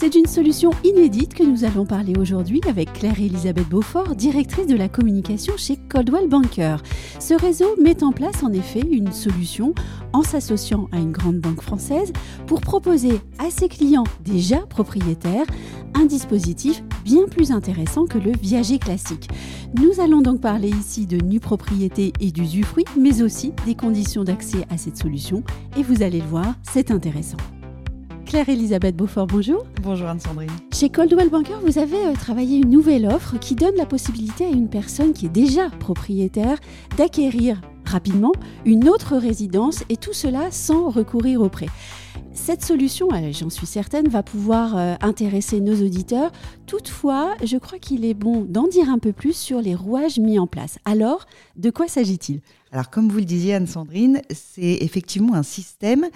C'est d'une solution inédite que nous allons parler aujourd'hui avec Claire-Elisabeth Beaufort, directrice de la communication chez Coldwell Banker. Ce réseau met en place en effet une solution en s'associant à une grande banque française pour proposer à ses clients déjà propriétaires un dispositif bien plus intéressant que le viager classique. Nous allons donc parler ici de nue propriété et d'usufruit, mais aussi des conditions d'accès à cette solution. Et vous allez le voir, c'est intéressant. Claire-Elisabeth Beaufort, bonjour. Bonjour Anne-Sandrine. Chez Coldwell Banker, vous avez euh, travaillé une nouvelle offre qui donne la possibilité à une personne qui est déjà propriétaire d'acquérir rapidement une autre résidence et tout cela sans recourir au prêt. Cette solution, euh, j'en suis certaine, va pouvoir euh, intéresser nos auditeurs. Toutefois, je crois qu'il est bon d'en dire un peu plus sur les rouages mis en place. Alors, de quoi s'agit-il? Alors, comme vous le disiez, Anne-Sandrine, c'est effectivement un système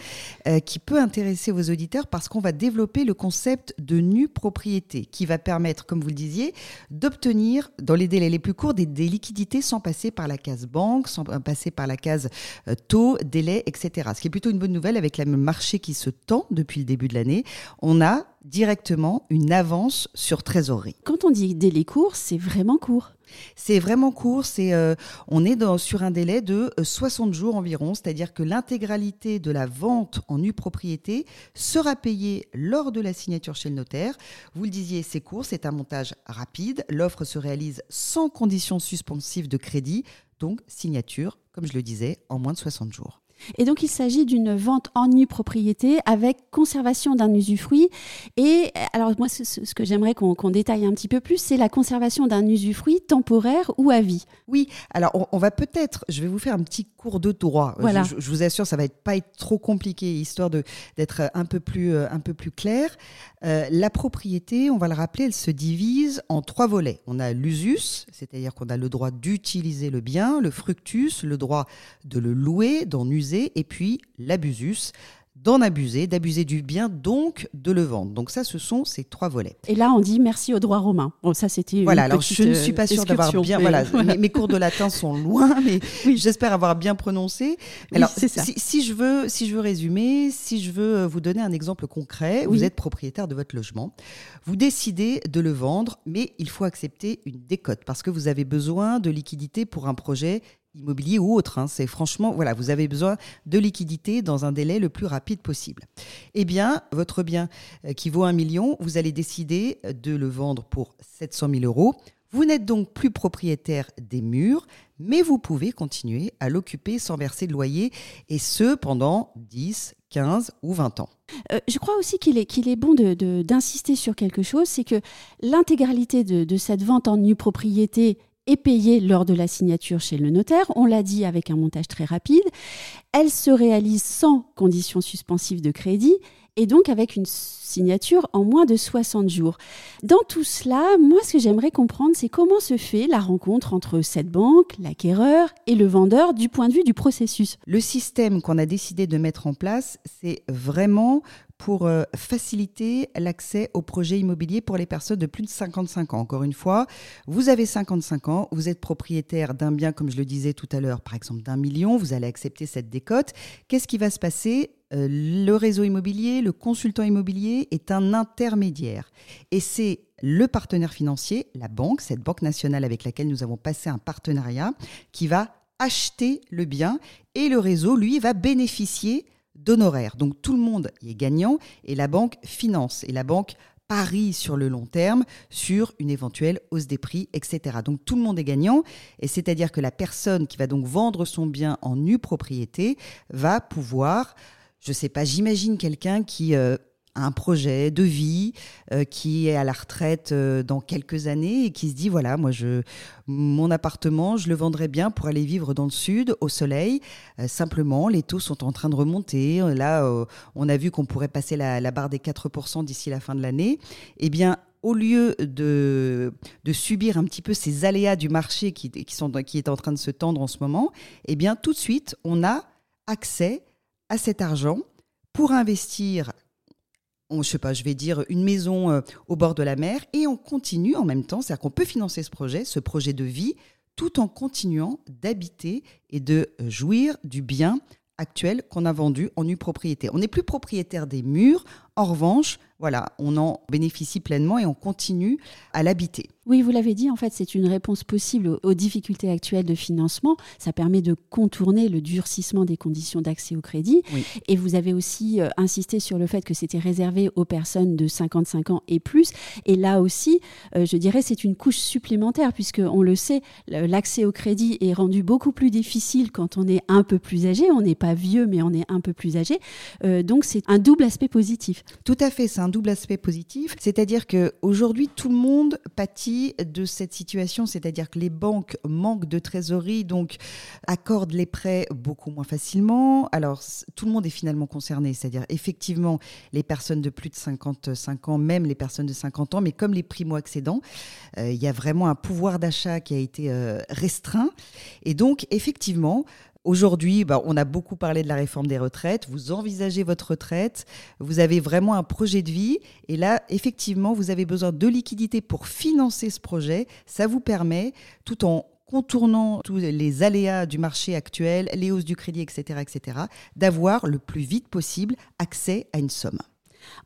euh, qui peut intéresser vos auditeurs parce qu'on va développer le concept de nue propriété qui va permettre, comme vous le disiez, d'obtenir dans les délais les plus courts des, liquidités sans passer par la case banque, sans passer par la case euh, taux, délai, etc. Ce qui est plutôt une bonne nouvelle avec le marché qui se tend depuis le début de l'année. On a directement une avance sur trésorerie. Quand on dit délai court, c'est vraiment court. C'est vraiment court, c'est, euh, on est dans, sur un délai de 60 euh, jours environ, c'est-à-dire que l'intégralité de la vente en nue propriété sera payée lors de la signature chez le notaire. Vous le disiez, c'est court, c'est un montage rapide, l'offre se réalise sans condition suspensive de crédit, donc signature, comme je le disais, en moins de 60 jours. Et donc, il s'agit d'une vente en nue propriété avec conservation d'un usufruit. Et alors, moi, ce, que j'aimerais qu'on détaille un petit peu plus, c'est la conservation d'un usufruit temporaire ou à vie. Oui, alors on, va peut-être, je vais vous faire un petit cours de droit. Voilà. Je, vous assure, ça va être, pas être trop compliqué, histoire d'être un peu plus, euh, un peu plus clair. Euh, la propriété, on va le rappeler, elle se divise en trois volets. On a l'usus, c'est-à-dire qu'on a le droit d'utiliser le bien, le fructus, le droit de le louer, d'en user et puis l'abusus, d'en abuser, d'abuser du bien, donc de le vendre. Donc ça, ce sont ces trois volets. Et là, on dit merci au droit romain. Bon, ça, c'était voilà. alors, je ne suis pas sûre d'avoir bien. Voilà, Mes, cours de latin sont loin, mais j'espère avoir bien prononcé. Alors, ça. Si, je veux, si je veux résumer, si je veux euh, vous donner un exemple concret, vous êtes propriétaire de votre logement, vous décidez de le vendre, mais il faut accepter une décote parce que vous avez besoin de liquidité pour un projet immobilier ou autre. Hein. C'est franchement, voilà, vous avez besoin de liquidité dans un délai le plus rapide possible. Eh bien, votre bien euh, qui vaut un million, vous allez décider de le vendre pour 700 000 euros. Vous n'êtes donc plus propriétaire des murs, mais vous pouvez continuer à l'occuper sans verser de loyer, et ce pendant 10, 15 ou 20 ans. Euh, je crois aussi qu'il est, qu'il est bon d'insister sur quelque chose, c'est que l'intégralité de, de cette vente en nue propriété est payée lors de la signature chez le notaire. On l'a dit avec un montage très rapide. Elle se réalise sans condition suspensive de crédit et donc avec une signature en moins de 60 jours. Dans tout cela, moi ce que j'aimerais comprendre, c'est comment se fait la rencontre entre cette banque, l'acquéreur et le vendeur du point de vue du processus. Le système qu'on a décidé de mettre en place, c'est vraiment pour euh, faciliter l'accès au projet immobilier pour les personnes de plus de 55 ans. Encore une fois, vous avez 55 ans, vous êtes propriétaire d'un bien, comme je le disais tout à l'heure, par exemple d'un million, vous allez accepter cette décote. Qu'est-ce qui va se passer? Euh, le réseau immobilier, le consultant immobilier est un intermédiaire. Et c'est le partenaire financier, la banque, cette banque nationale avec laquelle nous avons passé un partenariat, qui va acheter le bien et le réseau, lui, va bénéficier d'honoraires. Donc tout le monde y est gagnant et la banque finance et la banque parie sur le long terme sur une éventuelle hausse des prix, etc. Donc tout le monde est gagnant et c'est-à-dire que la personne qui va donc vendre son bien en nue propriété va pouvoir, je ne sais pas, j'imagine quelqu'un qui... Euh, un projet de vie euh, qui est à la retraite euh, dans quelques années et qui se dit voilà moi je mon appartement je le vendrais bien pour aller vivre dans le sud au soleil. Euh, simplement les taux sont en train de remonter. Là on a vu qu'on pourrait passer la, barre des 4% d'ici la fin de l'année. Eh bien au lieu de, de subir un petit peu ces aléas du marché qui, qui, sont, qui est en train de se tendre en ce moment, eh bien tout de suite, on a accès à cet argent pour investir je sais pas, je vais dire une maison euh, au bord de la mer et on continue en même temps, c'est-à-dire qu'on peut financer ce projet, ce projet de vie, tout en continuant d'habiter et de jouir du bien actuel qu'on a vendu en nue propriété. On n'est plus propriétaire des murs, en revanche, voilà, on en bénéficie pleinement et on continue à l'habiter. Oui, vous l'avez dit, en fait, c'est une réponse possible aux difficultés actuelles de financement. Ça permet de contourner le durcissement des conditions d'accès au crédit. Et vous avez aussi euh, insisté sur le fait que c'était réservé aux personnes de 55 ans et plus. Et là aussi, euh, je dirais, c'est une couche supplémentaire, puisque on le sait, l'accès au crédit est rendu beaucoup plus difficile quand on est un peu plus âgé. On n'est pas vieux, mais on est un peu plus âgé. Euh, donc, c'est un double aspect positif. Tout à fait, c'est un double aspect positif. C'est-à-dire qu'aujourd'hui, tout le monde pâtit de cette situation, c'est-à-dire que les banques manquent de trésorerie, donc accordent les prêts beaucoup moins facilement. Alors, tout le monde est finalement concerné, c'est-à-dire effectivement les personnes de plus de 55 ans, même les personnes de 50 ans, mais comme les primo-accédants, euh, il y a vraiment un pouvoir d'achat qui a été euh, restreint. Et donc, effectivement, Aujourd'hui, bah, on a beaucoup parlé de la réforme des retraites. Vous envisagez votre retraite, vous avez vraiment un projet de vie. Et là, effectivement, vous avez besoin de liquidités pour financer ce projet. Ça vous permet, tout en contournant tous les aléas du marché actuel, les hausses du crédit, etc., etc., d'avoir le plus vite possible accès à une somme.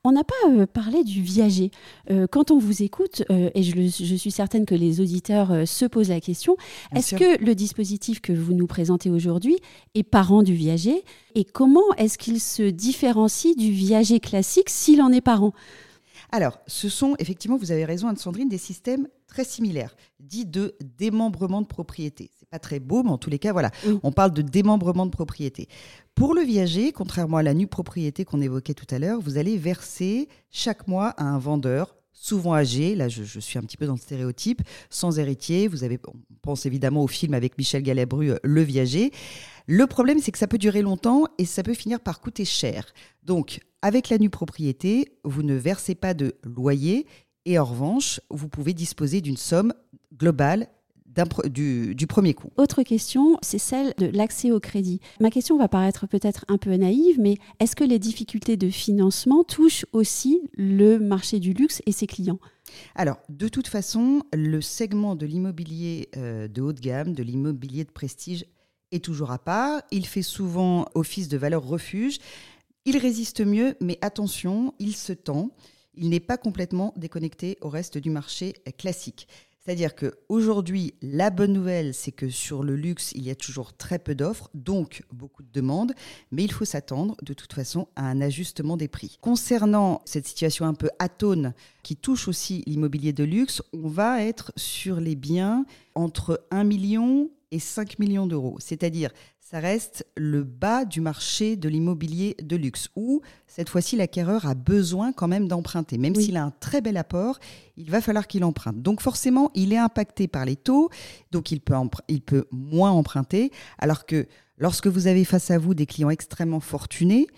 On n'a pas euh, parlé du viager. Euh, quand on vous écoute, euh, et je, suis certaine que les auditeurs se posent la question, est-ce que le dispositif que vous nous présentez aujourd'hui est parent du viager Et comment est-ce qu'il se différencie du viager classique s'il en est parent? Alors, ce sont effectivement, vous avez raison Anne-Sandrine, des systèmes très similaires, dits de démembrement de propriété. C'est pas très beau, mais en tous les cas, voilà, on parle de démembrement de propriété. Pour le viager, contrairement à la nue propriété qu'on évoquait tout à l'heure, vous allez verser chaque mois à un vendeur souvent âgé, là je, suis un petit peu dans le stéréotype, sans héritier. Vous avez, on pense évidemment au film avec Michel Galabru, euh, Le Viager. Le problème, c'est que ça peut durer longtemps et ça peut finir par coûter cher. Donc, avec la nue propriété, vous ne versez pas de loyer et en revanche, vous pouvez disposer d'une somme globale du, du, premier coup. Autre question, c'est celle de l'accès au crédit. Ma question va paraître peut-être un peu naïve, mais est-ce que les difficultés de financement touchent aussi le marché du luxe et ses clients? Alors, de toute façon, le segment de l'immobilier euh, de haut de gamme, de l'immobilier de prestige, est toujours à part. Il fait souvent office de valeur refuge. Il résiste mieux, mais attention, il se tend. Il n'est pas complètement déconnecté au reste du marché classique. C'est-à-dire qu'aujourd'hui, la bonne nouvelle, c'est que sur le luxe, il y a toujours très peu d'offres, donc beaucoup de demandes, mais il faut s'attendre de toute façon à un ajustement des prix. Concernant cette situation un peu atone qui touche aussi l'immobilier de luxe, on va être sur les biens entre 1 million et 5 millions d'euros. C'est-à-dire, ça reste le bas du marché de l'immobilier de luxe, où cette fois-ci l'acquéreur a besoin quand même d'emprunter. Même s'il a un très bel apport, il va falloir qu'il emprunte. Donc forcément, il est impacté par les taux, donc il peut, il peut moins emprunter, alors que lorsque vous avez face à vous des clients extrêmement fortunés,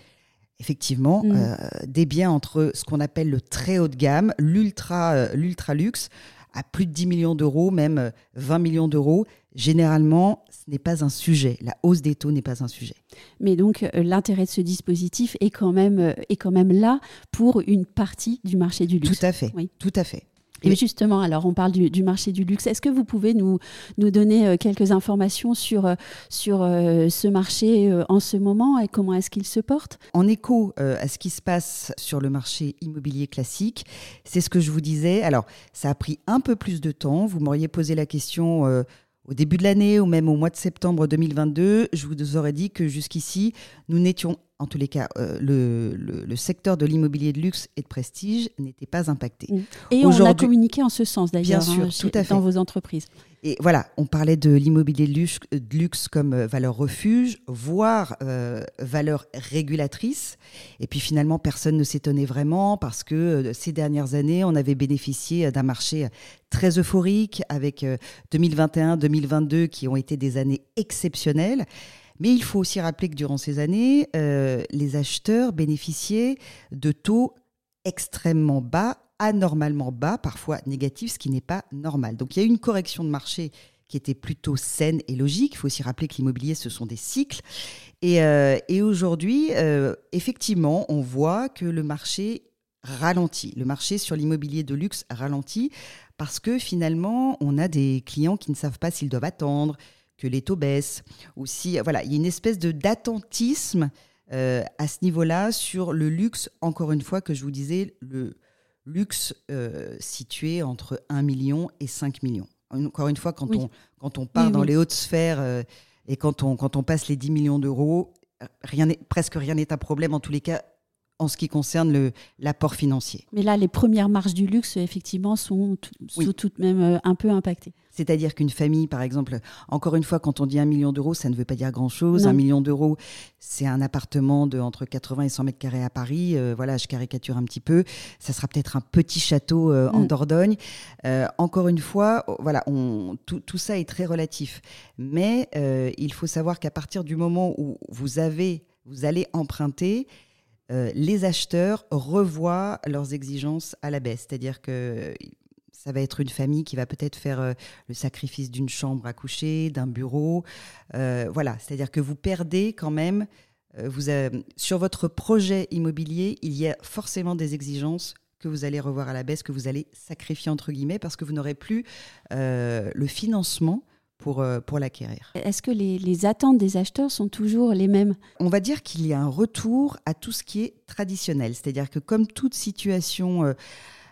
effectivement, mm. euh, des biens entre ce qu'on appelle le très haut de gamme, l'ultra euh, l'ultra luxe, à plus de 10 millions d'euros, même 20 euh, millions d'euros, généralement, ce n'est pas un sujet. La hausse des taux n'est pas un sujet. Mais donc, euh, l'intérêt de ce dispositif est quand, même, euh, est quand même là pour une partie du marché du luxe. Tout à fait. Oui. Tout à fait. Et justement, alors on parle du, marché du luxe. Est-ce que vous pouvez nous, nous donner euh, quelques informations sur, sur ce marché en ce moment et comment est-ce qu'il se porte? En écho à ce qui se passe sur le marché immobilier classique, c'est ce que je vous disais. Alors, ça a pris un peu plus de temps. Vous m'auriez posé la question au début de l'année ou même au mois de septembre 2022. Je vous aurais dit que jusqu'ici, nous n'étions en tous les cas, euh, le, secteur de l'immobilier de luxe et de prestige n'était pas impacté. Mm. Et on a communiqué en ce sens d'ailleurs hein, dans vos entreprises. Et voilà, on parlait de l'immobilier de luxe, de luxe, comme euh, valeur refuge, voire euh, valeur régulatrice. Et puis finalement, personne ne s'étonnait vraiment parce que ces dernières années, on avait bénéficié d'un marché très euphorique avec 2021-2022 qui ont été des années exceptionnelles. Mais il faut aussi rappeler que durant ces années, euh, les acheteurs bénéficiaient de taux extrêmement bas, anormalement bas, parfois négatif, ce qui n'est pas normal. Donc il y a eu une correction de marché qui était plutôt saine et logique. Il faut aussi rappeler que l'immobilier, ce sont des cycles. Et, euh, aujourd'hui, euh, effectivement, on voit que le marché ralentit. Le marché sur l'immobilier de luxe ralentit parce que finalement, on a des clients qui ne savent pas s'ils doivent attendre, que les taux baissent. Aussi, voilà, il y a une espèce de d'attentisme euh, à ce niveau-là sur le luxe, encore une fois, que je vous disais, le luxe situé entre 1 million et 5 millions. Encore une fois, quand, on, quand on part dans les hautes sphères euh, et quand on, quand on passe les 10 millions d'euros, rien presque rien n'est un problème, en tous les cas, en ce qui concerne l'apport financier. Mais là, les premières marges du luxe, effectivement, sont, tout de même euh, un peu impactées. C'est-à-dire qu'une famille, par exemple, encore une fois, quand on dit un million d'euros, ça ne veut pas dire grand-chose. Un million d'euros, c'est un appartement de entre 80 et 100 mètres carrés à Paris. Euh, voilà, je caricature un petit peu. Ça sera peut-être un petit château euh, en mm. Dordogne. encore une fois, voilà, on, tout, tout, ça est très relatif. Mais il faut savoir qu'à partir du moment où vous avez, vous allez emprunter, euh, les acheteurs revoient leurs exigences à la baisse. C'est-à-dire que ça va être une famille qui va peut-être faire euh, le sacrifice d'une chambre à coucher, d'un bureau. Euh, voilà, c'est-à-dire que vous perdez quand même, vous sur votre projet immobilier, il y a forcément des exigences que vous allez revoir à la baisse, que vous allez sacrifier entre guillemets, parce que vous n'aurez plus le financement pour, euh, pour l'acquérir. Est-ce que les, attentes des acheteurs sont toujours les mêmes? On va dire qu'il y a un retour à tout ce qui est traditionnel. C'est-à-dire que comme toute situation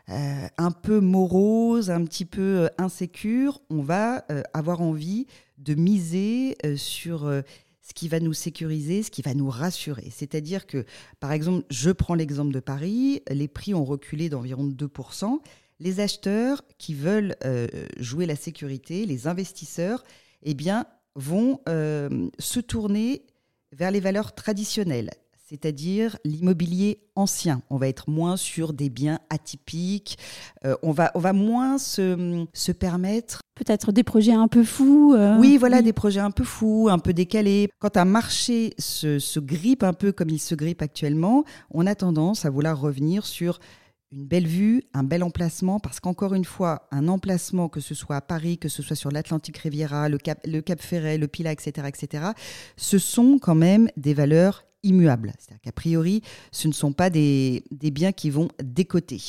euh, euh, un peu morose, un petit peu insécure, on va avoir envie de miser sur ce qui va nous sécuriser, ce qui va nous rassurer. C'est-à-dire que, par exemple, je prends l'exemple de Paris, les prix ont reculé d'environ 2% les acheteurs qui veulent euh, jouer la sécurité, les investisseurs, eh bien, vont euh, se tourner vers les valeurs traditionnelles, c'est-à-dire l'immobilier ancien. On va être moins sur des biens atypiques, euh, on, va, on va moins se, se permettre... Peut-être des projets un peu fous. oui, voilà, des projets un peu fous, un peu décalés. Quand un marché se, se grippe un peu comme il se grippe actuellement, on a tendance à vouloir revenir sur une belle vue, un bel emplacement, parce qu'encore une fois, un emplacement, que ce soit à Paris, que ce soit sur l'Atlantique Riviera, le Cap, le Cap Ferret, le Pilat, etc., etc., ce sont quand même des valeurs immuables. C'est-à-dire qu'a priori, ce ne sont pas des, des biens qui vont décoter.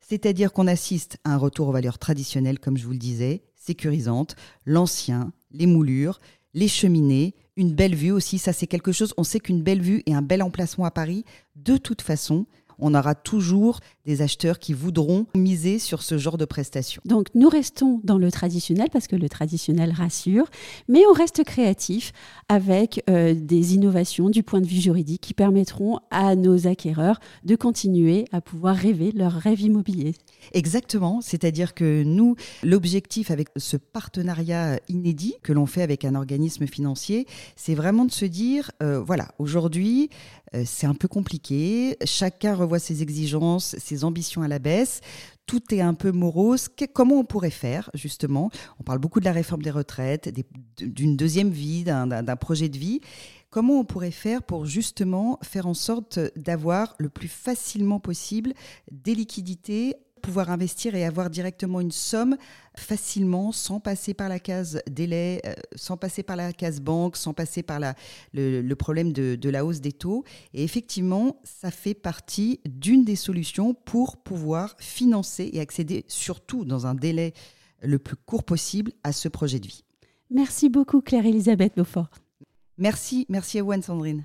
C'est-à-dire qu'on assiste à un retour aux valeurs traditionnelles, comme je vous le disais, sécurisantes, l'ancien, les moulures, les cheminées, une belle vue aussi, ça c'est quelque chose, on sait qu'une belle vue et un bel emplacement à Paris, de toute façon, on aura toujours des acheteurs qui voudront miser sur ce genre de prestations. Donc nous restons dans le traditionnel parce que le traditionnel rassure, mais on reste créatif avec euh, des innovations du point de vue juridique qui permettront à nos acquéreurs de continuer à pouvoir rêver leur rêve immobilier. Exactement, c'est-à-dire que nous, l'objectif avec ce partenariat inédit que l'on fait avec un organisme financier, c'est vraiment de se dire, euh, voilà, aujourd'hui, euh, c'est un peu compliqué, chacun revoit ses exigences, ses ambitions à la baisse, tout est un peu morose. comment on pourrait faire, justement? On parle beaucoup de la réforme des retraites, d'une deuxième vie, d'un projet de vie. Comment on pourrait faire pour justement faire en sorte d'avoir le plus facilement possible des liquidités pouvoir investir et avoir directement une somme facilement, sans passer par la case délai, euh, sans passer par la case banque, sans passer par la, le, problème de, de, la hausse des taux. Et effectivement, ça fait partie d'une des solutions pour pouvoir financer et accéder, surtout dans un délai le plus court possible, à ce projet de vie. Merci beaucoup Claire-Elisabeth Beaufort. Merci, merci à vous Anne-Sandrine.